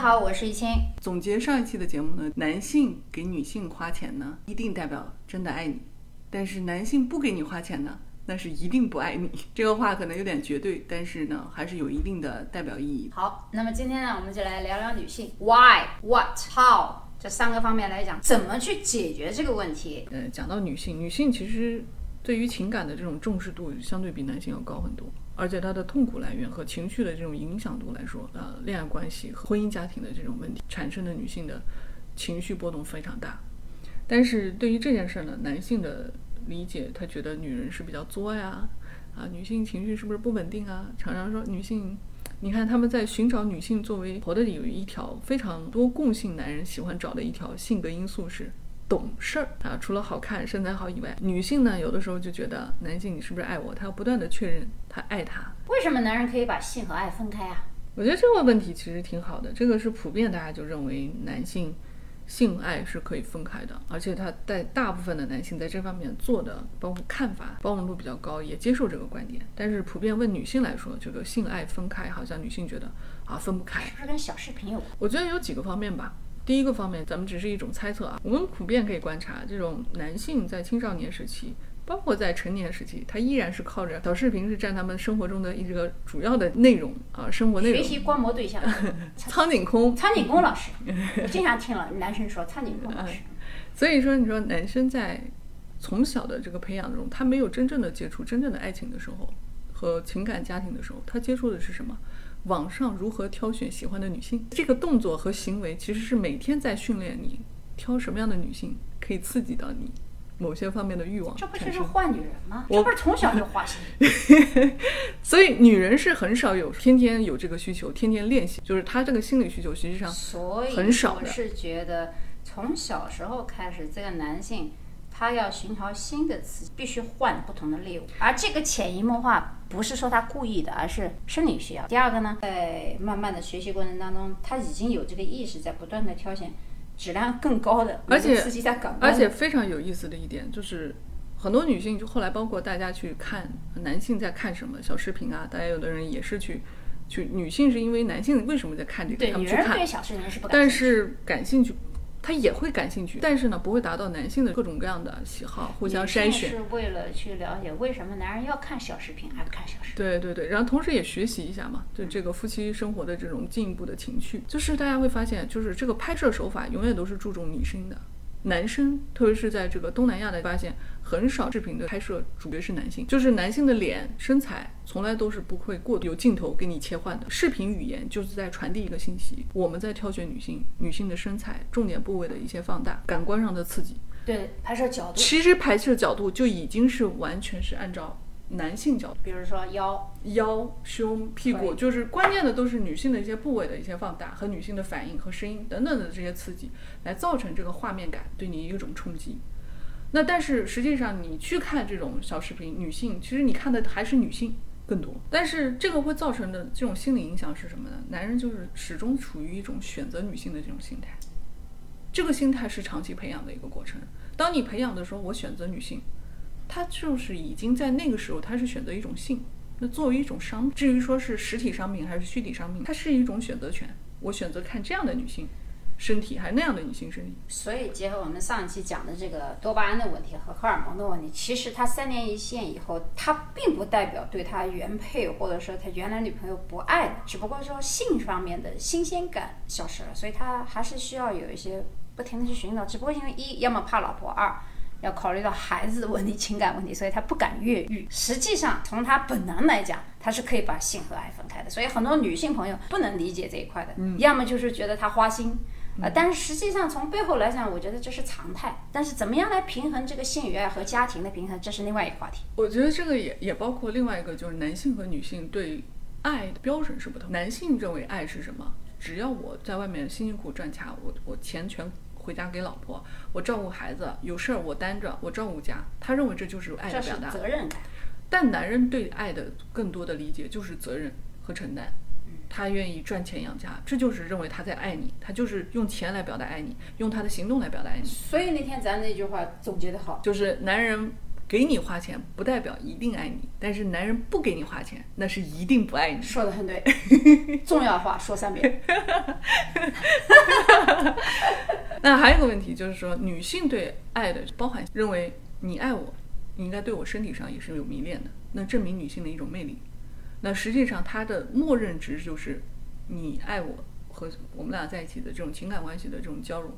好，我是易清。总结上一期的节目呢，男性给女性花钱呢，一定代表真的爱你；但是男性不给你花钱呢，那是一定不爱你。这个话可能有点绝对，但是呢，还是有一定的代表意义。好，那么今天呢，我们就来聊聊女性，why、what、how 这三个方面来讲，怎么去解决这个问题。呃，讲到女性，女性其实对于情感的这种重视度，相对比男性要高很多。而且她的痛苦来源和情绪的这种影响度来说，呃，恋爱关系和婚姻家庭的这种问题产生的女性的情绪波动非常大。但是对于这件事呢，男性的理解，他觉得女人是比较作呀，啊，女性情绪是不是不稳定啊？常常说女性，你看他们在寻找女性作为婆的有一条非常多共性，男人喜欢找的一条性格因素是。懂事儿啊，除了好看、身材好以外，女性呢，有的时候就觉得男性你是不是爱我？她要不断的确认他爱他。为什么男人可以把性和爱分开啊？我觉得这个问题其实挺好的，这个是普遍大家就认为男性性爱是可以分开的，而且他在大部分的男性在这方面做的包括看法包容度比较高，也接受这个观点。但是普遍问女性来说，这个性爱分开，好像女性觉得啊分不开，是不是跟小视频有关？我觉得有几个方面吧。第一个方面，咱们只是一种猜测啊。我们普遍可以观察，这种男性在青少年时期，包括在成年时期，他依然是靠着小视频是占他们生活中的一个主要的内容啊，生活内容。学习观摩对象，苍井空，苍井空老师，我经常听了男生说苍井空老师。所以说，你说男生在从小的这个培养中，他没有真正的接触真正的爱情的时候，和情感家庭的时候，他接触的是什么？网上如何挑选喜欢的女性？这个动作和行为其实是每天在训练你挑什么样的女性可以刺激到你某些方面的欲望。这不就是换女人吗？这不是从小就花心。所以女人是很少有天天有这个需求，天天练习，就是她这个心理需求实际上很少的。我是觉得从小时候开始，这个男性。他要寻找新的刺激，必须换不同的猎物，而这个潜移默化不是说他故意的，而是生理需要。第二个呢，在慢慢的学习过程当中，他已经有这个意识，在不断的挑选质量更高的，而且刺激在感官。而且非常有意思的一点就是，很多女性就后来包括大家去看男性在看什么小视频啊，大家有的人也是去去，女性是因为男性为什么在看这个，他们去看，但是感兴趣。他也会感兴趣，但是呢，不会达到男性的各种各样的喜好，互相筛选。是为了去了解为什么男人要看小视频，还不看小视频？对对对，然后同时也学习一下嘛，对这个夫妻生活的这种进一步的情趣，就是大家会发现，就是这个拍摄手法永远都是注重女生的。男生，特别是在这个东南亚的发现，很少视频的拍摄主角是男性，就是男性的脸、身材从来都是不会过有镜头给你切换的。视频语言就是在传递一个信息，我们在挑选女性，女性的身材、重点部位的一些放大，感官上的刺激。对，拍摄角度，其实拍摄角度就已经是完全是按照。男性角度，比如说腰、腰、胸、屁股，就是关键的都是女性的一些部位的一些放大和女性的反应和声音等等的这些刺激，来造成这个画面感对你一种冲击。那但是实际上你去看这种小视频，女性其实你看的还是女性更多。但是这个会造成的这种心理影响是什么呢？男人就是始终处于一种选择女性的这种心态，这个心态是长期培养的一个过程。当你培养的时候，我选择女性。他就是已经在那个时候，他是选择一种性。那作为一种商，至于说是实体商品还是虚拟商品，它是一种选择权。我选择看这样的女性身体，还那样的女性身体。所以结合我们上一期讲的这个多巴胺的问题和荷尔蒙的问题，其实他三年一线以后，他并不代表对他原配或者说他原来女朋友不爱了，只不过说性方面的新鲜感消失了，所以他还是需要有一些不停的去寻找。只不过因为一要么怕老婆，二。要考虑到孩子的问题、情感问题，所以他不敢越狱。实际上，从他本能来讲，他是可以把性和爱分开的。所以很多女性朋友不能理解这一块的，要么就是觉得他花心，呃，但是实际上从背后来讲，我觉得这是常态。但是怎么样来平衡这个性与爱和家庭的平衡，这是另外一个话题。我觉得这个也也包括另外一个，就是男性和女性对爱的标准是不同。男性认为爱是什么？只要我在外面辛辛苦赚钱，我我钱全。回家给老婆，我照顾孩子，有事儿我担着，我照顾家。他认为这就是爱的表达，责任感。但男人对爱的更多的理解就是责任和承担。他愿意赚钱养家，这就是认为他在爱你，他就是用钱来表达爱你，用他的行动来表达爱你。所以那天咱那句话总结的好，就是男人给你花钱不代表一定爱你，但是男人不给你花钱，那是一定不爱你。说的很对，重要话说三遍。那还有一个问题就是说，女性对爱的包含认为你爱我，你应该对我身体上也是有迷恋的，那证明女性的一种魅力。那实际上它的默认值就是你爱我和我们俩在一起的这种情感关系的这种交融，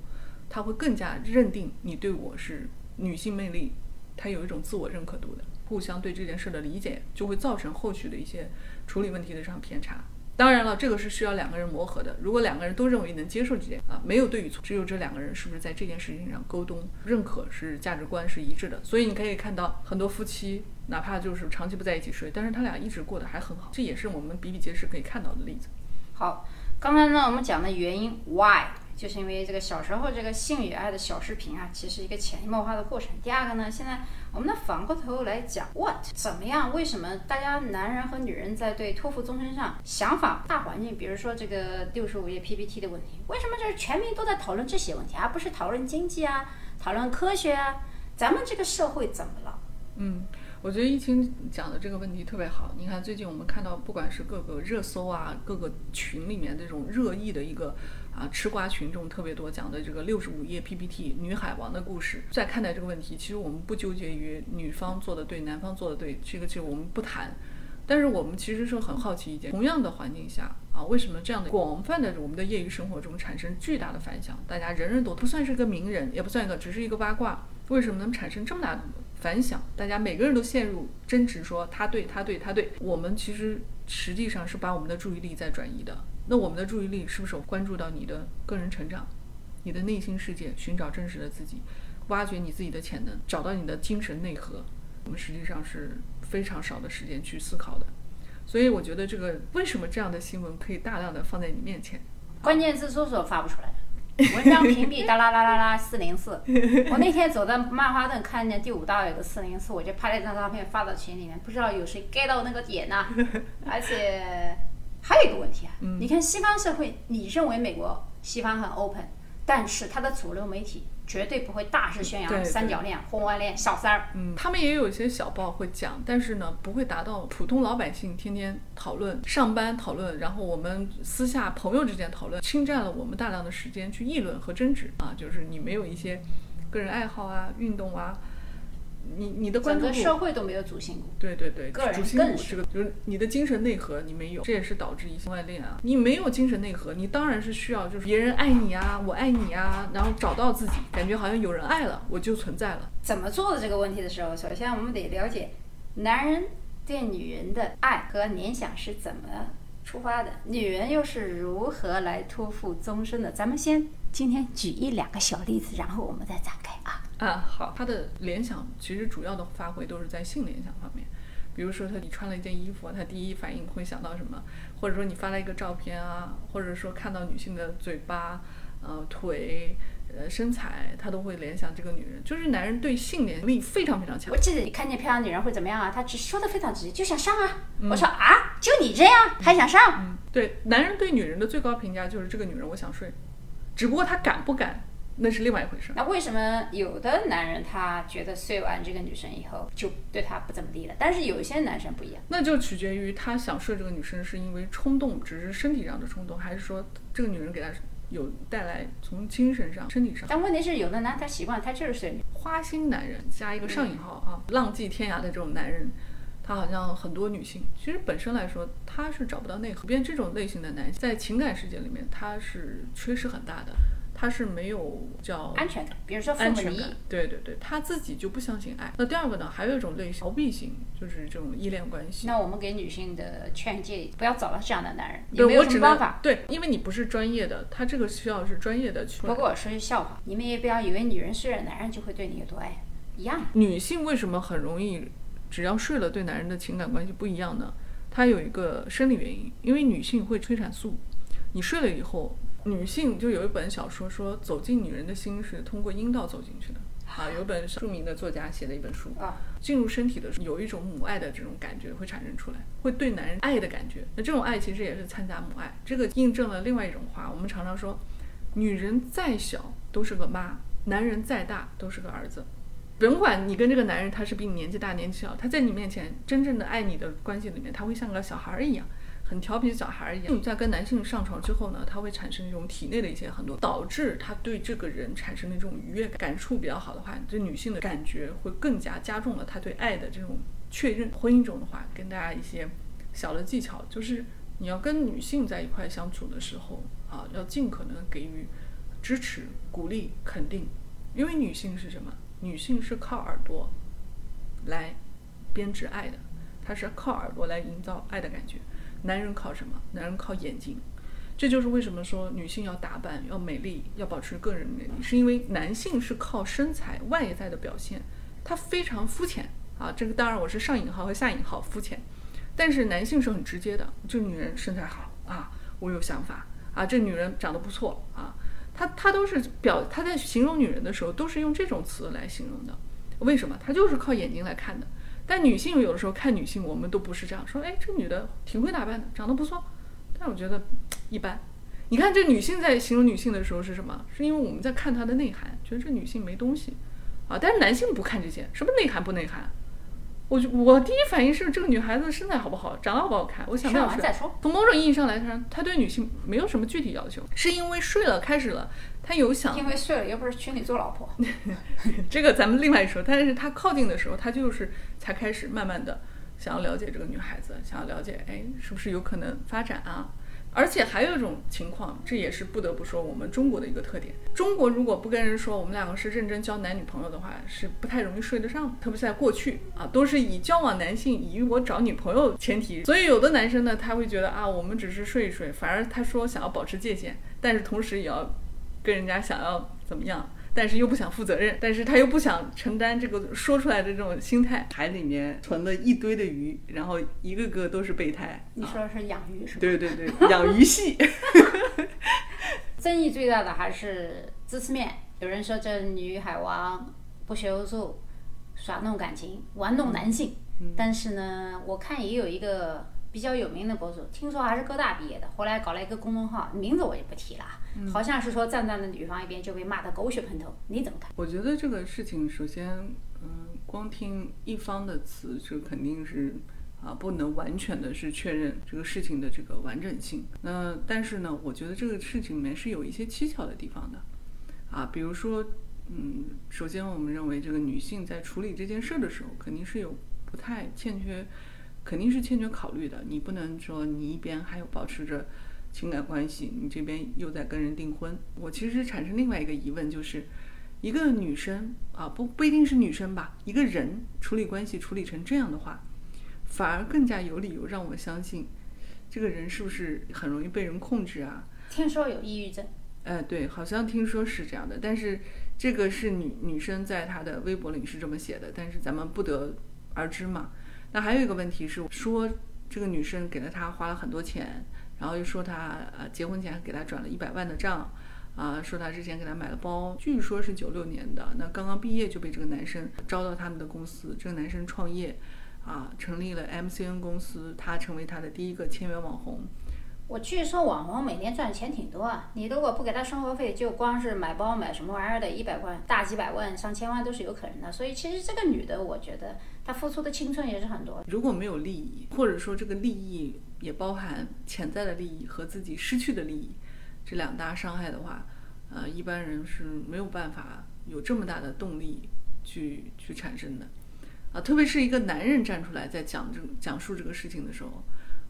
他会更加认定你对我是女性魅力，他有一种自我认可度的，互相对这件事的理解就会造成后续的一些处理问题的上偏差。当然了，这个是需要两个人磨合的。如果两个人都认为能接受这件啊，没有对与错，只有这两个人是不是在这件事情上沟通、认可是价值观是一致的。所以你可以看到很多夫妻，哪怕就是长期不在一起睡，但是他俩一直过得还很好，这也是我们比比皆是可以看到的例子。好，刚才呢我们讲的原因 why，就是因为这个小时候这个性与爱的小视频啊，其实一个潜移默化的过程。第二个呢，现在我们呢反过头来讲 what，怎么样？为什么大家男人和女人在对托付终身上想法大环境，比如说这个六十五页 PPT 的问题，为什么就是全民都在讨论这些问题，而不是讨论经济啊，讨论科学啊？咱们这个社会怎么了？嗯，我觉得疫情讲的这个问题特别好。你看，最近我们看到，不管是各个热搜啊，各个群里面这种热议的一个啊吃瓜群众特别多讲的这个六十五页 PPT 女海王的故事，在看待这个问题，其实我们不纠结于女方做的对，男方做的对，这个其实我们不谈。但是我们其实是很好奇一件，同样的环境下啊，为什么这样的广泛的我们的业余生活中产生巨大的反响？大家人人都不算是个名人，也不算一个，只是一个八卦，为什么能产生这么大的反响？大家每个人都陷入争执，说他对，他对，他对。我们其实实际上是把我们的注意力在转移的。那我们的注意力是不是有关注到你的个人成长、你的内心世界，寻找真实的自己，挖掘你自己的潜能，找到你的精神内核？我们实际上是非常少的时间去思考的。所以我觉得这个为什么这样的新闻可以大量的放在你面前？关键字搜索发不出来，文章屏蔽哒啦啦啦啦四零四。我那天走在曼哈顿，看见第五大有个四零四，我就拍了一张照片发到群里面，不知道有谁 get 到那个点呢？而且还有一个问题啊，你看西方社会，你认为美国西方很 open，但是它的主流媒体绝对不会大肆宣扬三角恋、婚外恋、小三儿。嗯，他们也有一些小报会讲，但是呢，不会达到普通老百姓天天讨论、上班讨论，然后我们私下朋友之间讨论，侵占了我们大量的时间去议论和争执啊。就是你没有一些个人爱好啊、运动啊，你你的关整个注度社会都没有主心骨。对对对，个人主心更是骨这个就是你的精神内核你没有，这也是导致一些外恋啊。你没有精神内核，你当然是需要就是别人爱你啊，我爱你啊，然后找到自己，感觉好像有人爱了，我就存在了。怎么做的这个问题的时候，首先我们得了解男人对女人的爱和联想是怎么出发的，女人又是如何来托付终身的。咱们先今天举一两个小例子，然后我们再展开啊。啊，好，他的联想其实主要的发挥都是在性联想方面，比如说他你穿了一件衣服，他第一反应会想到什么，或者说你发了一个照片啊，或者说看到女性的嘴巴、呃腿、呃身材，他都会联想这个女人，就是男人对性联力非常非常强我。记得你看见漂亮女人会怎么样啊？他只说的非常直接，就想上啊。我说啊，就你这样还想上？嗯，对，男人对女人的最高评价就是这个女人我想睡，只不过他敢不敢那是另外一回事。那为什么有的男人他觉得睡完这个女生以后就对她不怎么地了，但是有一些男生不一样。那就取决于他想睡这个女生是因为冲动，只是身体上的冲动，还是说这个女人给他有带来从精神上、身体上。但问题是，有的男他习惯他就是睡女，花心男人加一个上引号啊，浪迹天涯的这种男人，他好像很多女性，其实本身来说他是找不到内核。变这种类型的男性，在情感世界里面他是缺失很大的，他是没有叫安全感，比如说父母离异安全感，，对对对，他自己就不相信爱。那第二个呢，还有一种类型逃避型，就是这种依恋关系。那我们给女性的劝诫，不要找到这样的男人，对有没有什么办法？对，因为你不是专业的，他这个需要是专业的去。不过我说句笑话，你们也不要以为女人睡了，男人就会对你有多爱，一样。女性为什么很容易，只要睡了对男人的情感关系不一样呢？它有一个生理原因，因为女性会催产素，你睡了以后，女性就有一本小说说走进女人的心是通过阴道走进去的。啊，有本著名的作家写的一本书啊，进入身体的时候有一种母爱的这种感觉会产生出来，会对男人爱的感觉。那这种爱其实也是掺杂母爱，这个印证了另外一种话，我们常常说，女人再小都是个妈，男人再大都是个儿子。甭管你跟这个男人他是比你年纪大年纪小，他在你面前真正的爱你的关系里面，他会像个小孩儿一样。很调皮的小孩一样。在跟男性上床之后呢，他会产生一种体内的一些很多，导致他对这个人产生的这种愉悦感，感触比较好的话，对女性的感觉会更加加重了他对爱的这种确认。婚姻中的话，跟大家一些小的技巧，就是你要跟女性在一块相处的时候啊，要尽可能给予支持、鼓励、肯定，因为女性是什么？女性是靠耳朵来编织爱的，她是靠耳朵来营造爱的感觉。男人靠什么？男人靠眼睛，这就是为什么说女性要打扮、要美丽、要保持个人魅力，是因为男性是靠身材外在的表现，他非常肤浅啊。这个当然我是上引号和下引号肤浅，但是男性是很直接的，这女人身材好啊，我有想法啊，这女人长得不错啊，他他都是表他在形容女人的时候都是用这种词来形容的，为什么？他就是靠眼睛来看的。但女性有的时候看女性，我们都不是这样说。哎，这女的挺会打扮的，长得不错，但我觉得一般。你看这女性在形容女性的时候是什么？是因为我们在看她的内涵，觉得这女性没东西啊。但是男性不看这些，什么内涵不内涵？我就我第一反应是这个女孩子身材好不好，长得好不好看。我想到是从某种意义上来说，他对女性没有什么具体要求，是因为睡了开始了，他有想。因为睡了又不是娶你做老婆。这个咱们另外说。但是他靠近的时候，他就是才开始慢慢的想要了解这个女孩子，想要了解，哎，是不是有可能发展啊？而且还有一种情况，这也是不得不说我们中国的一个特点。中国如果不跟人说我们两个是认真交男女朋友的话，是不太容易睡得上。特别是在过去啊，都是以交往男性以我找女朋友前提。所以有的男生呢，他会觉得啊，我们只是睡一睡，反而他说想要保持界限，但是同时也要跟人家想要怎么样。但是又不想负责任，但是他又不想承担这个说出来的这种心态。海里面存了一堆的鱼，然后一个个都是备胎。你说的是养鱼是吧？对对对，养鱼系。争议最大的还是知识面，有人说这女海王不学无术，耍弄感情，玩弄男性。但是呢，我看也有一个比较有名的博主，听说还是哥大毕业的，后来搞了一个公众号，名字我就不提了。好像是说站在了女方一边就被骂得狗血喷头，你怎么看？我觉得这个事情，首先，嗯，光听一方的词，这肯定是啊，不能完全的是确认这个事情的这个完整性。那但是呢，我觉得这个事情里面是有一些蹊跷的地方的，啊，比如说，嗯，首先我们认为这个女性在处理这件事的时候，肯定是有不太欠缺，肯定是欠缺考虑的。你不能说你一边还有保持着。情感关系，你这边又在跟人订婚，我其实产生另外一个疑问，就是一个女生啊，不不一定是女生吧，一个人处理关系处理成这样的话，反而更加有理由让我相信，这个人是不是很容易被人控制啊？听说有抑郁症。哎，对，好像听说是这样的，但是这个是女女生在她的微博里是这么写的，但是咱们不得而知嘛。那还有一个问题是说，这个女生给了他花了很多钱。然后又说他呃结婚前给他转了一百万的账，啊，说他之前给他买了包，据说是九六年的，那刚刚毕业就被这个男生招到他们的公司，这个男生创业，啊，成立了 MCN 公司，他成为他的第一个签约网红。我据说网红每年赚钱挺多啊，你如果不给他生活费，就光是买包买什么玩意儿的，一百万、大几百万、上千万都是有可能的。所以其实这个女的，我觉得她付出的青春也是很多。如果没有利益，或者说这个利益也包含潜在的利益和自己失去的利益这两大伤害的话，呃，一般人是没有办法有这么大的动力去去产生的。啊，特别是一个男人站出来在讲这讲述这个事情的时候。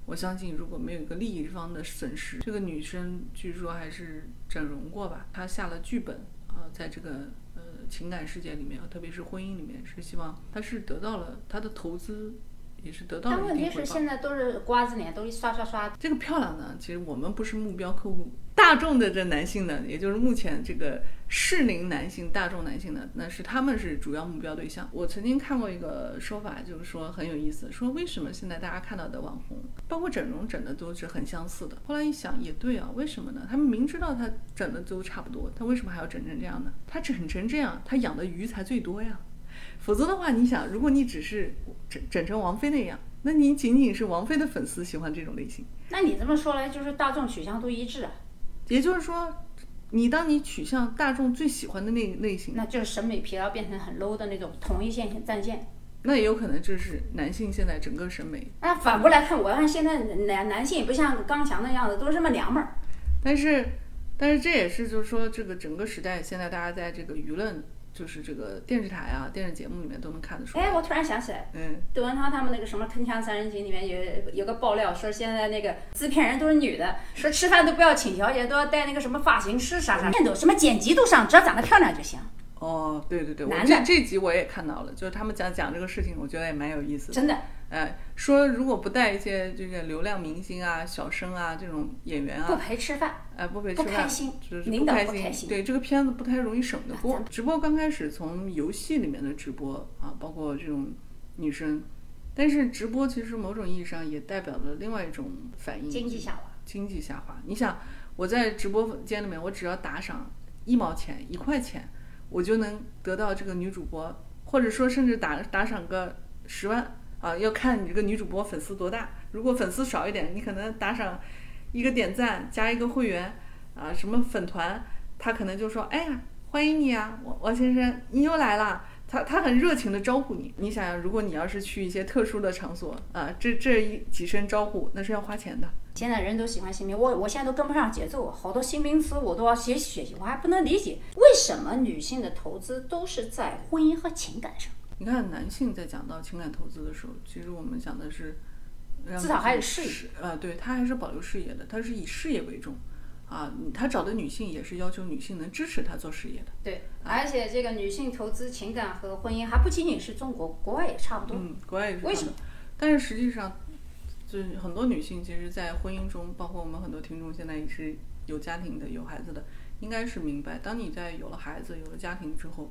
我相信，如果没有一个利益方的损失，这个女生据说还是整容过吧？她下了剧本啊，在这个情感世界里面，特别是婚姻里面，是希望他是得到了他的投资，也是得到了但问题是现在都是瓜子脸，都是刷刷刷。这个漂亮呢，其实我们不是目标客户。大众的这男性呢，也就是目前这个适龄男性、大众男性呢，那是他们是主要目标对象。我曾经看过一个说法，就是说很有意思，说为什么现在大家看到的网红，包括整容整的都是很相似的。后来一想，也对啊，为什么呢？他们明知道他整的都差不多，他为什么还要整成这样呢？他整成这样，他养的鱼才最多呀。否则的话，你想，如果你只是整整成王菲那样，那你仅仅是王菲的粉丝喜欢这种类型。那你这么说来，就是大众取向都一致啊。也就是说，你当你取向大众最喜欢的那类型，那就是审美疲劳变成很 low 的那种同一线性战线。那也有可能这是男性现在整个审美。那反过来看，我看现在男男性也不像刚强那样子，都是那么娘们儿。但是，但是这也是就是说，这个整个时代现在大家在这个舆论，就是这个电视台啊、电视节目里面都能看得出来。哎，我突然想起来，嗯，窦文涛他们那个什么《铿锵三人行》里面有有个爆料，说现在那个制片人都是女的，说吃饭都不要请小姐，都要带那个什么发型师啥啥，都什么剪辑都上，只要长得漂亮就行。哦，对对对，我男的这这集我也看到了，就是他们讲讲这个事情，我觉得也蛮有意思的。真的，哎，说如果不带一些这个流量明星啊、小生啊这种演员啊不啊，陪吃饭，哎，不陪吃饭，不开心就是不开心。开心对这个片子不太容易省得过咱。直播刚开始从游戏里面的直播啊，包括这种女生，但是直播其实某种意义上也代表了另外一种反应，经济下滑。经济下滑。你想，我在直播间里面，我只要打赏一毛钱、一块钱，我就能得到这个女主播，或者说甚至打打赏个十万啊，要看你这个女主播粉丝多大。如果粉丝少一点，你可能打赏一个点赞加一个会员啊，什么粉团，他可能就说：“哎呀，欢迎你啊，王王先生，你又来了。”他他很热情的招呼你。你想想，如果你要是去一些特殊的场所啊，这这一几声招呼那是要花钱的。现在人都喜欢新名，我我现在都跟不上节奏，好多新名词我都要学习学习，我还不能理解为什么女性的投资都是在婚姻和情感上，你看，男性在讲到情感投资的时候，其实我们讲的是让至少还有自己事业呃，对他还是保留事业的，他是以事业为重啊。他找的女性也是要求女性能支持他做事业的。对，而且这个女性投资情感和婚姻还不仅仅是中国，国外也差不多。嗯，国外也是为什这样的？但是实际上，就是很多女性其实，在婚姻中，包括我们很多听众现在也是有家庭的、有孩子的，应该是明白，当你在有了孩子、有了家庭之后，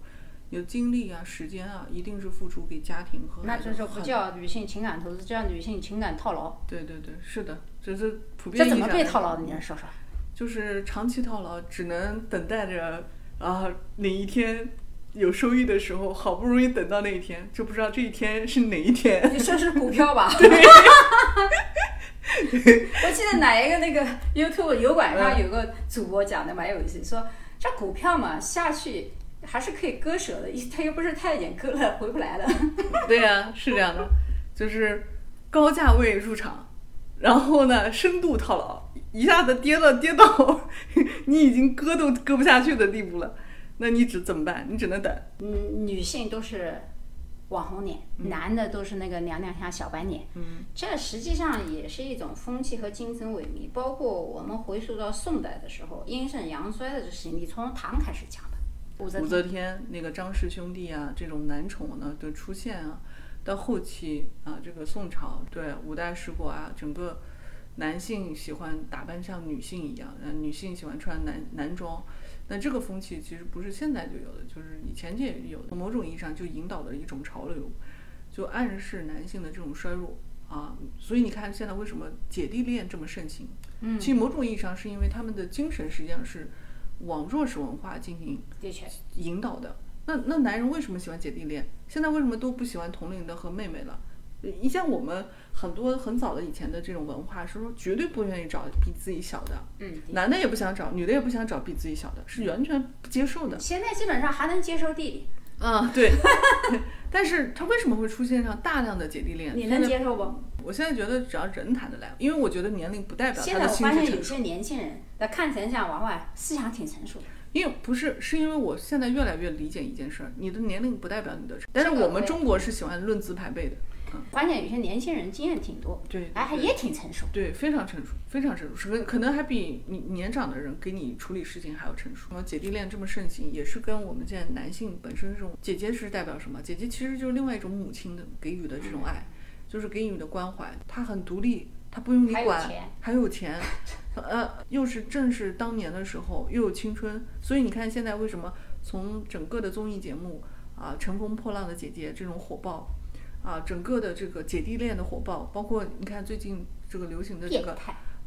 你的精力啊、时间啊，一定是付出给家庭和那这就不叫女性情感投资，叫女性情感套牢。对对对，是的，这是普遍这怎么被套牢的？你来说说。就是长期套牢，只能等待着啊哪一天有收益的时候，好不容易等到那一天，就不知道这一天是哪一天。你说是股票吧？我记得哪一个那个 YouTube 油管上有个主播讲的蛮有意思，说这股票嘛下去还是可以割舍的，他又不是太监，割了回不来了。对呀、是这样的，就是高价位入场，然后呢深度套牢，一下子跌了跌到 你已经割都割不下去的地步了，那你只怎么办？你只能等。嗯，女性都是网红脸，男的都是那个娘娘腔小白脸。嗯，这实际上也是一种风气和精神萎靡。包括我们回溯到宋代的时候，阴盛阳衰的这事情，你从唐开始讲的。武则天那个张氏兄弟啊，这种男宠呢的出现啊，到后期啊，这个宋朝对五代十国啊，整个男性喜欢打扮像女性一样，呃，女性喜欢穿男男装。那这个风气其实不是现在就有的，就是以前就有的，某种意义上就引导了一种潮流，就暗示男性的这种衰弱啊。所以你看现在为什么姐弟恋这么盛行？嗯，其实某种意义上是因为他们的精神实际上是往弱势文化进行的确，引导的。那那男人为什么喜欢姐弟恋？现在为什么都不喜欢同龄的和妹妹了？你像我们很多很早的以前的这种文化，是说绝对不愿意找比自己小的，嗯，男的也不想找，女的也不想找比自己小的，是完全不接受的。现在基本上还能接受弟弟，嗯，对。但是他为什么会出现上大量的姐弟恋？你能接受不？我现在觉得只要人谈得来，因为我觉得年龄不代表现他的在我发现有。些年轻人，他看起来像娃娃，思想挺成熟的。因为不是，是因为我现在越来越理解一件事儿，你的年龄不代表你的成，但是我们中国是喜欢论资排辈的，嗯发现有些年轻人经验挺多，对，哎，还也挺成熟。对，非常成熟，非常成熟，可可能还比你年长的人给你处理事情还要成熟。姐弟恋这么盛行，也是跟我们现在男性本身这种姐姐是代表什么？姐姐其实就是另外一种母亲的给予的这种爱，就是给予你的关怀。他很独立，他不用你管，钱还有钱，呃，又是正是当年的时候，又有青春，所以你看现在为什么从整个的综艺节目啊，《乘风破浪的姐姐》这种火爆。啊，整个的这个姐弟恋的火爆，包括你看最近这个流行的这个，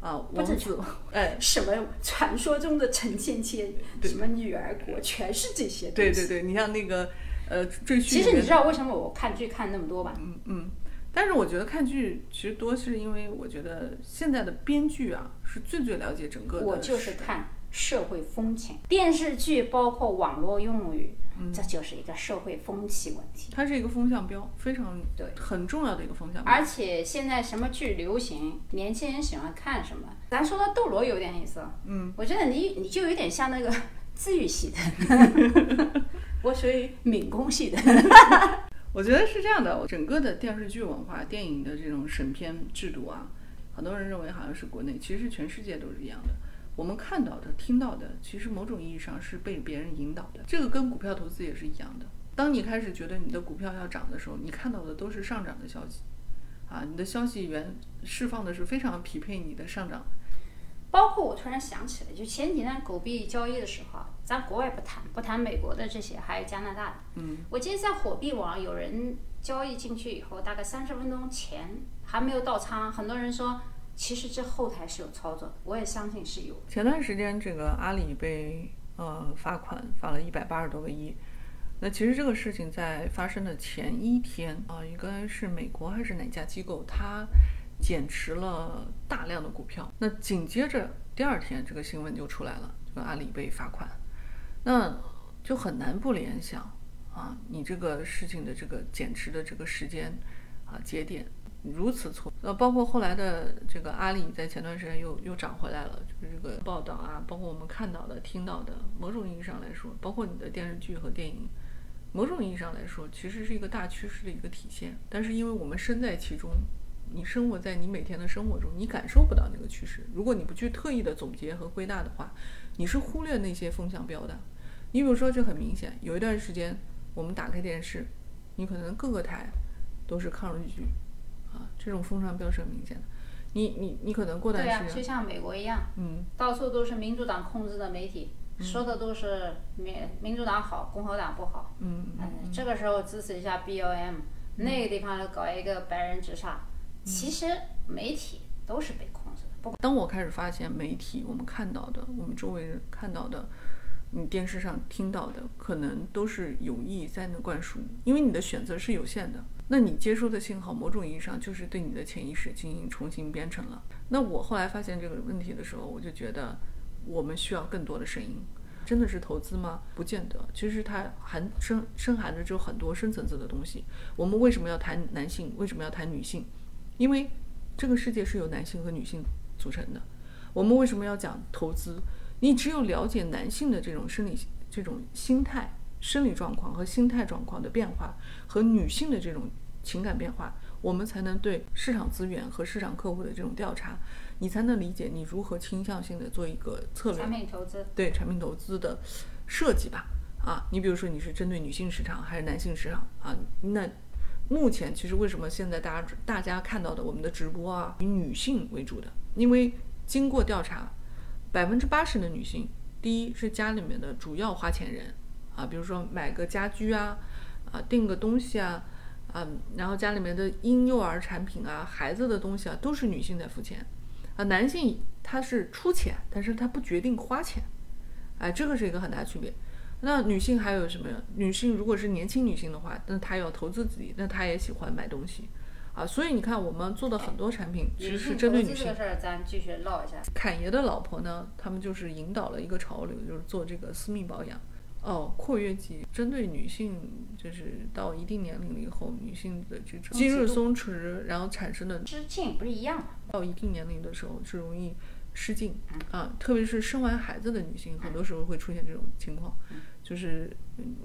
啊，王子，哎，什么传说中的陈芊芊，什么女儿国，全是这些东西。对对对，你像那个呃赘婿其实你知道为什么我看剧看那么多吧？嗯嗯，但是我觉得看剧其实多是因为我觉得现在的编剧啊是最最了解整个的我就是看社会风情。电视剧包括网络用语，这就是一个社会风气问题。它是一个风向标，非常对很重要的一个风向标。而且现在什么剧流行，年轻人喜欢看什么。咱说到斗罗有点意思，嗯，我觉得你你就有点像那个 治愈系的，我属于敏攻系的。我觉得是这样的，整个的电视剧文化、电影的这种审片制度啊，很多人认为好像是国内，其实全世界都是一样的。我们看到的、听到的，其实某种意义上是被别人引导的。这个跟股票投资也是一样的。当你开始觉得你的股票要涨的时候，你看到的都是上涨的消息，啊，你的消息源释放的是非常匹配你的上涨。包括我突然想起来，就前几天狗币交易的时候，咱国外不谈，不谈美国的这些，还有加拿大的。嗯，我记得在火币网有人交易进去以后，大概三十分钟前还没有到仓，很多人说其实这后台是有操作的，我也相信是有。前段时间这个阿里被呃罚款，罚了一百八十多个亿。那其实这个事情在发生的前一天啊，应该是美国还是哪家机构，它。减持了大量的股票，那紧接着第二天这个新闻就出来了，这个阿里被罚款，那就很难不联想啊，你这个事情的这个减持的这个时间啊节点如此错，呃，包括后来的这个阿里在前段时间又又涨回来了，就是这个报道啊，包括我们看到的、听到的，某种意义上来说，包括你的电视剧和电影，某种意义上来说，其实是一个大趋势的一个体现，但是因为我们身在其中。你生活在你每天的生活中，你感受不到那个趋势。如果你不去特意的总结和归纳的话，你是忽略那些风向标的。你比如说，这很明显，有一段时间我们打开电视，你可能各个台都是抗日剧，啊，这种风尚标是很明显的。你你你可能过段时间，就像美国一样，嗯，到处都是民主党控制的媒体，说的都是民民主党好，共和党不好，嗯嗯，这个时候支持一下 BOM，那个地方又搞一个白人直上。其实媒体都是被控制的。不，当我开始发现媒体，我们看到的，我们周围人看到的，你电视上听到的，可能都是有意在那灌输，因为你的选择是有限的。那你接收的信号，某种意义上就是对你的潜意识进行重新编程了。那我后来发现这个问题的时候，我就觉得我们需要更多的声音。真的是投资吗？不见得。其实它含深深含着就很多深层次的东西。我们为什么要谈男性？为什么要谈女性？因为这个世界是由男性和女性组成的。我们为什么要讲投资？你只有了解男性的这种生理、这种心态、生理状况和心态状况的变化，和女性的这种情感变化，我们才能对市场资源和市场客户的这种调查，你才能理解你如何倾向性的做一个策略。产品投资对产品投资的设计吧。啊，你比如说你是针对女性市场还是男性市场啊？那。目前其实为什么现在大家大家看到的我们的直播啊，以女性为主的？因为经过调查，百分之八十的女性，第一是家里面的主要花钱人啊，比如说买个家居啊，啊订个东西啊，啊，然后家里面的婴幼儿产品啊，孩子的东西啊，都是女性在付钱啊，男性他是出钱，但是他不决定花钱，哎，这个是一个很大区别。那女性还有什么？女性如果是年轻女性的话，那她要投资自己，那她也喜欢买东西，啊，所以你看我们做的很多产品其实是针对女性。这个事儿咱继续唠一下。侃爷的老婆呢，他们就是引导了一个潮流，就是做这个私密保养。哦，括约肌针对女性，就是到一定年龄了以后，女性的这种肌肉松弛，然后产生的失禁不是一样吗？到一定年龄的时候是容易失禁啊，特别是生完孩子的女性，很多时候会出现这种情况。就是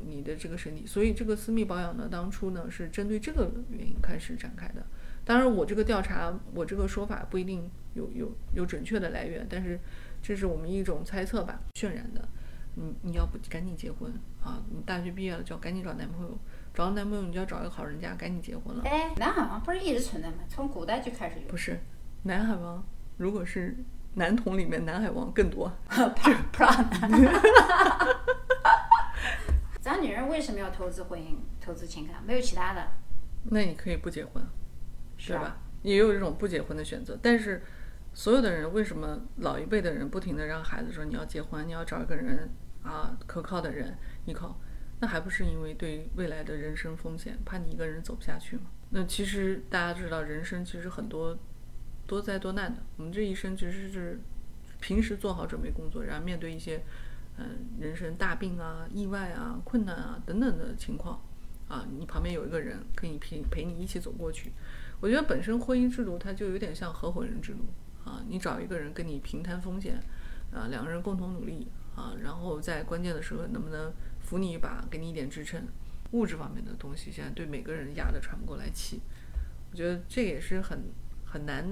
你的这个身体，所以这个私密保养呢，当初呢是针对这个原因开始展开的。当然，我这个调查，我这个说法不一定有有有准确的来源，但是这是我们一种猜测吧，渲染的。你你要不赶紧结婚啊？你大学毕业了就要赶紧找男朋友，找到男朋友你就要找一个好人家，赶紧结婚了。哎，南海王不是一直存在吗？从古代就开始有。不是，南海王如果是男童里面，南海王更多。普拉男。咱女人为什么要投资婚姻、投资情感？没有其他的。那你可以不结婚，是吧？也有这种不结婚的选择。但是，所有的人为什么老一辈的人不停的让孩子说你要结婚，你要找一个人啊，可靠的人依靠？那还不是因为对未来的人生风险，怕你一个人走不下去吗？那其实大家知道，人生其实很多多灾多难的。我们这一生其实是平时做好准备工作，然后面对一些嗯人生大病啊、意外啊、困难啊等等的情况啊，你旁边有一个人可以陪陪你一起走过去。我觉得本身婚姻制度它就有点像合伙人制度啊，你找一个人跟你平摊风险，啊，两个人共同努力啊，然后在关键的时候能不能扶你一把，给你一点支撑。物质方面的东西现在对每个人压得喘不过来气，我觉得这也是很很难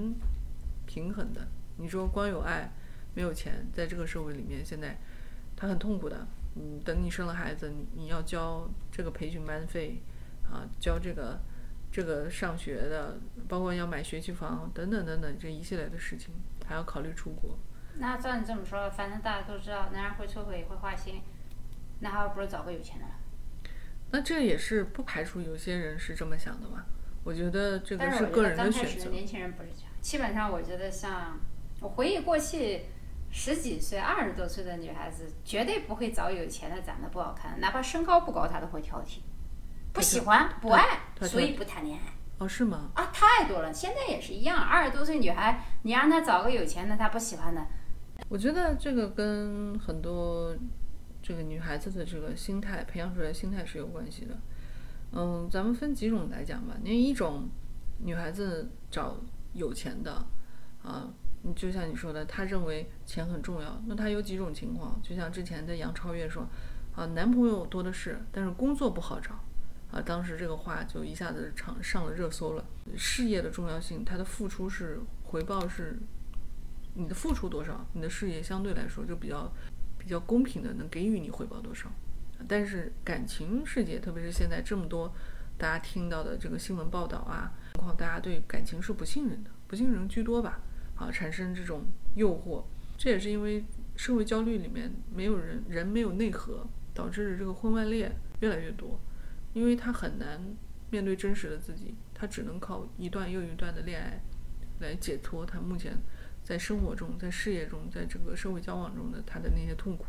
平衡的。你说光有爱没有钱，在这个社会里面现在他很痛苦的。嗯，等你生了孩子，你你要交这个培训班费啊，交这个。这个上学的，包括要买学区房等等等等这一系列的事情，还要考虑出国。那照你这么说，反正大家都知道，男人会出轨会花心，那还不如找个有钱的。那这也是不排除有些人是这么想的嘛？我觉得这个是个人的选择。但是我觉得刚开始的年轻人不是这样，基本上我觉得像我回忆过去十几岁、二十多岁的女孩子，绝对不会找有钱的、长得不好看，哪怕身高不高，她都会挑剔。不喜欢不爱，所以不谈恋爱。哦，是吗？啊，太多了。现在也是一样，二十多岁女孩，你让她找个有钱的，她不喜欢的。我觉得这个跟很多这个女孩子的这个心态培养出来的心态是有关系的。嗯，咱们分几种来讲吧。因为一种女孩子找有钱的啊，你你就像你说的，他认为钱很重要。那他有几种情况，就像之前的杨超越说，啊，男朋友多的是，但是工作不好找。啊，当时这个话就一下子上上了热搜了。事业的重要性，它的付出是回报是，你的付出多少，你的事业相对来说就比较比较公平的，能给予你回报多少。但是感情世界，特别是现在这么多大家听到的这个新闻报道啊，情况大家对感情是不信任的，不信任居多吧？啊，产生这种诱惑，这也是因为社会焦虑里面没有人人没有内核，导致这个婚外恋越来越多。因为他很难面对真实的自己，他只能靠一段又一段的恋爱来解脱他目前在生活中、在事业中、在这个社会交往中的他的那些痛苦。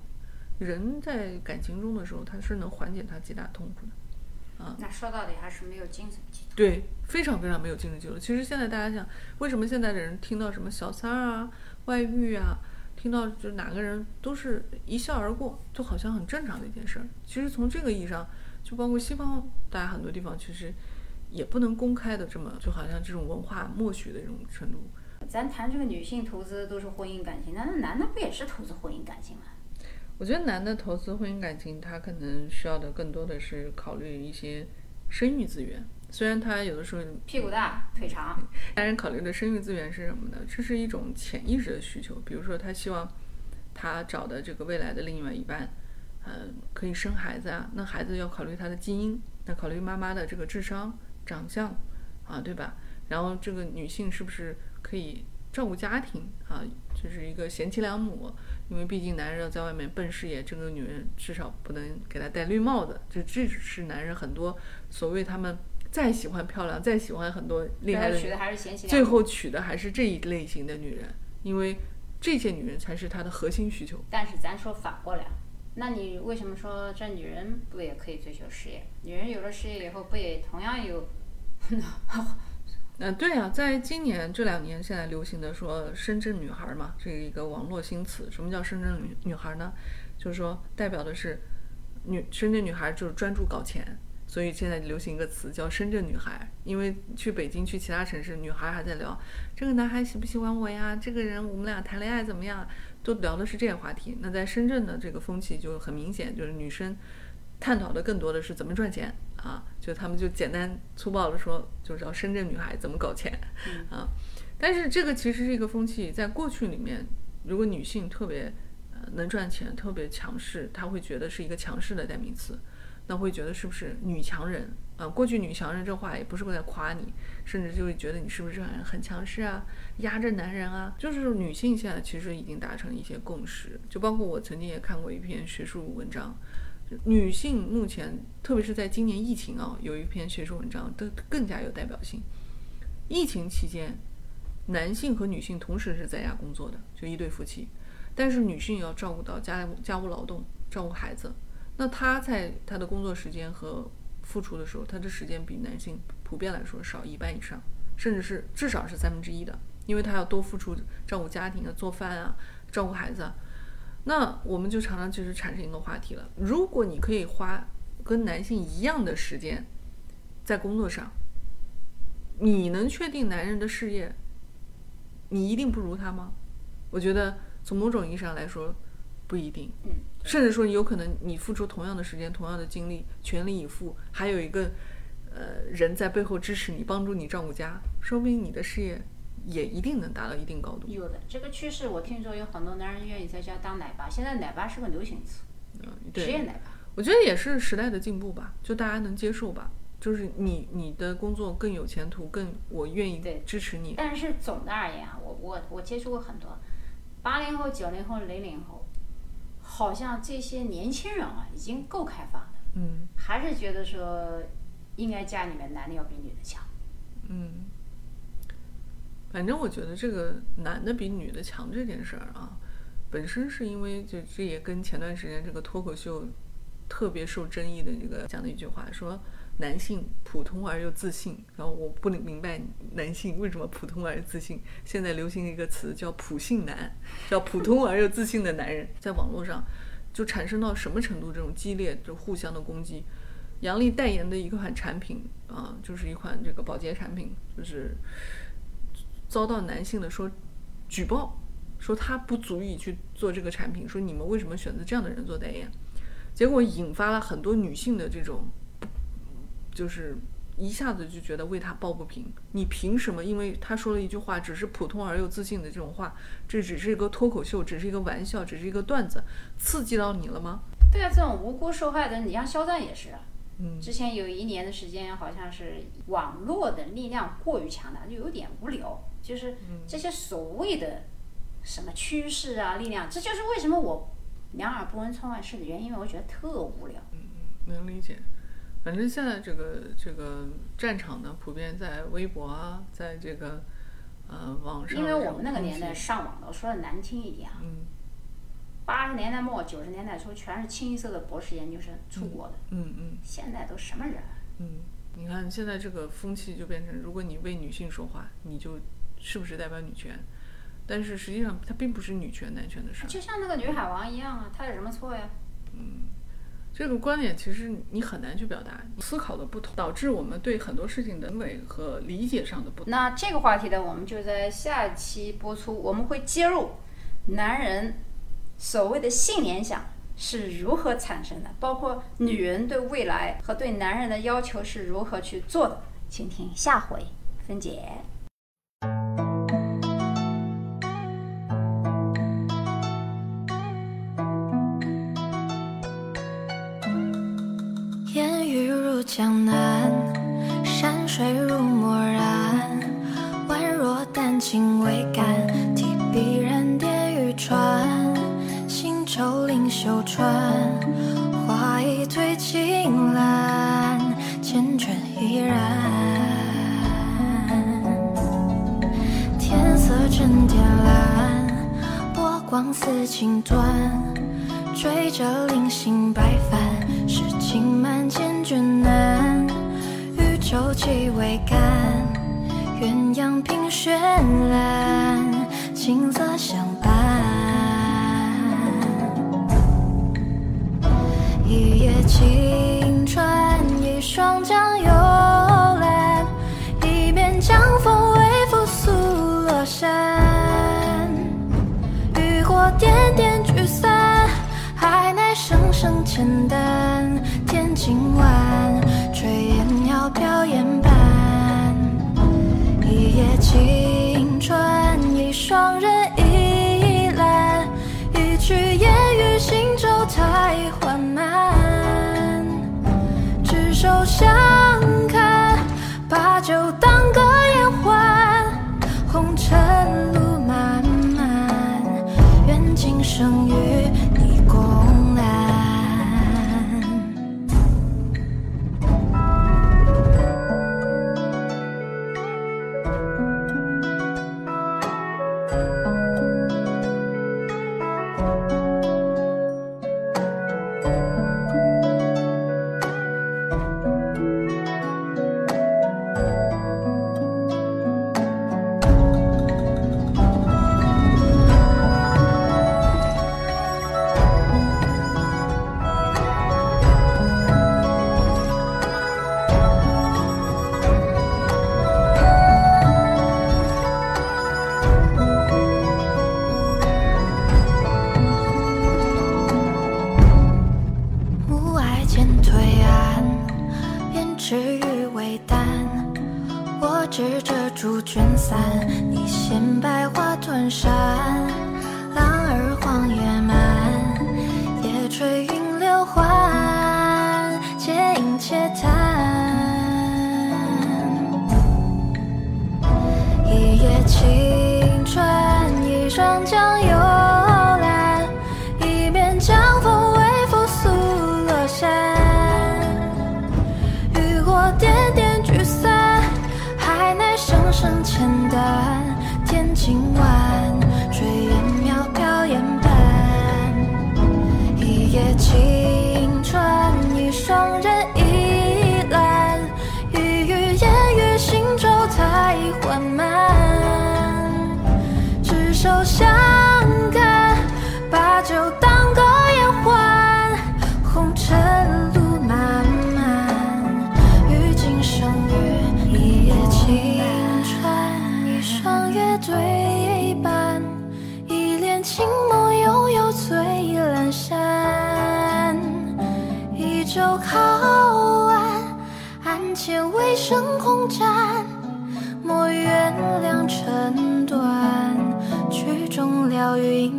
人在感情中的时候，他是能缓解他极大痛苦的。啊，那说到底还是没有精神寄托。对，非常非常没有精神寄托。其实现在大家想，为什么现在的人听到什么小三儿啊、外遇啊，听到就哪个人都是一笑而过，就好像很正常的一件事儿。其实从这个意义上。就包括西方，大家很多地方其实也不能公开的这么，就好像这种文化默许的这种程度。咱谈这个女性投资都是婚姻感情，那那男的不也是投资婚姻感情吗？我觉得男的投资婚姻感情，他可能需要的更多的是考虑一些生育资源。虽然他有的时候屁股大腿长，但是考虑的生育资源是什么呢？这是一种潜意识的需求。比如说，他希望他找的这个未来的另外一半。嗯，可以生孩子啊，那孩子要考虑他的基因，那考虑妈妈的这个智商、长相，啊，对吧？然后这个女性是不是可以照顾家庭啊？就是一个贤妻良母，因为毕竟男人要在外面奔事业，这个女人至少不能给他戴绿帽子。就这是男人很多所谓他们再喜欢漂亮，再喜欢很多厉害的，最后娶的还是这一类型的女人，因为这些女人才是他的核心需求。但是咱说反过来。那你为什么说这女人不也可以追求事业？女人有了事业以后，不也同样有？嗯，对啊，在今年这两年，现在流行的说“深圳女孩”嘛，这一个网络新词。什么叫深圳女女孩呢？就是说代表的是女深圳女孩就是专注搞钱，所以现在流行一个词叫“深圳女孩”。因为去北京、去其他城市，女孩还在聊这个男孩喜不喜欢我呀？这个人我们俩谈恋爱怎么样？都聊的是这些话题。那在深圳的这个风气就很明显，就是女生探讨的更多的是怎么赚钱啊，就他们就简单粗暴的说，就叫深圳女孩怎么搞钱啊。但是这个其实是一个风气，在过去里面，如果女性特别呃能赚钱、特别强势，她会觉得是一个强势的代名词，那会觉得是不是女强人？啊，过去女强人这话也不是在夸你，甚至就会觉得你是不是很很强势啊，压着男人啊。就是女性现在其实已经达成一些共识，就包括我曾经也看过一篇学术文章，女性目前特别是在今年疫情啊，有一篇学术文章都更加有代表性。疫情期间，男性和女性同时是在家工作的，就一对夫妻，但是女性要照顾到家家务劳动，照顾孩子，那她在她的工作时间和付出的时候，她的时间比男性普遍来说少一半以上，甚至是至少是三分之一的，因为她要多付出照顾家庭啊、做饭啊、照顾孩子啊。那我们就常常就是产生一个话题了：如果你可以花跟男性一样的时间在工作上，你能确定男人的事业，你一定不如他吗？我觉得从某种意义上来说，不一定。嗯，甚至说有可能你付出同样的时间、同样的精力，全力以赴，还有一个呃人在背后支持你、帮助你照顾家，说不定你的事业也一定能达到一定高度。有的这个趋势，我听说有很多男人愿意在家当奶爸，现在奶爸是个流行词，嗯，职业对，奶爸。我觉得也是时代的进步吧，就大家能接受吧。就是你你的工作更有前途，更我愿意对支持你。但是总的而言啊，我我我接触过很多八零后、九零后、零零后，好像这些年轻人啊，已经够开放的，嗯还是觉得说应该家里面男的要比女的强。嗯，反正我觉得这个男的比女的强这件事儿啊，本身是因为就这也跟前段时间这个脱口秀特别受争议的这个讲的一句话说。男性普通而又自信，然后我不明白男性为什么普通而又自信。现在流行一个词叫“普信男”，叫普通而又自信的男人，在网络上就产生到什么程度？这种激烈就互相的攻击。杨笠代言的一款产品啊，就是一款这个保洁产品，就是遭到男性的说举报，说他不足以去做这个产品，说你们为什么选择这样的人做代言？结果引发了很多女性的这种，就是一下子就觉得为他抱不平。你凭什么？因为他说了一句话，只是普通而又自信的这种话，这只是一个脱口秀，只是一个玩笑，只是一个段子，刺激到你了吗？对啊，这种无辜受害的，你像肖战也是啊。嗯之前有一年的时间，好像是网络的力量过于强大，就有点无聊。就是这些所谓的什么趋势啊、力量，这就是为什么我两耳不闻窗外事的原因，因为我觉得特无聊。嗯能理解。反正现在这个这个战场呢，普遍在微博啊，在这个呃网上。因为我们那个年代，上网的，说的难听一点啊，嗯八十年代末九十年代初全是清一色的博士研究生出国的，嗯嗯现在都什么人啊？嗯，你看现在这个风气就变成，如果你为女性说话，你就是不是代表女权？但是实际上它并不是女权男权的事儿。就像那个女海王一样啊，她有什么错呀？嗯这个观点其实你很难去表达，思考的不同，导致我们对很多事情的认为和理解上的不同。那这个话题呢，我们就在下一期播出，我们会揭露男人所谓的性联想是如何产生的，包括女人对未来和对男人的要求是如何去做的，请听下回分解。江南，山水如墨染，宛若丹青未干，提笔然点欲穿，行舟临秀川，花一褪青蓝，缱绻依然。天色正靛蓝，波光似锦缎。追着零星白帆，情满缱绻难，渔舟气未干，鸳鸯凭绚烂，青色相伴。一叶轻船，一双桨悠懒，一面江风微拂素罗衫。渔火点点聚散，海乃声声浅淡。今晚，炊烟袅飘烟斑。一叶轻船，一双人倚栏。一曲烟雨，行舟太缓慢。执手相看，把酒当歌言欢。红尘路漫漫，愿今生与今晚。声空斩，莫怨良辰短，曲终了云。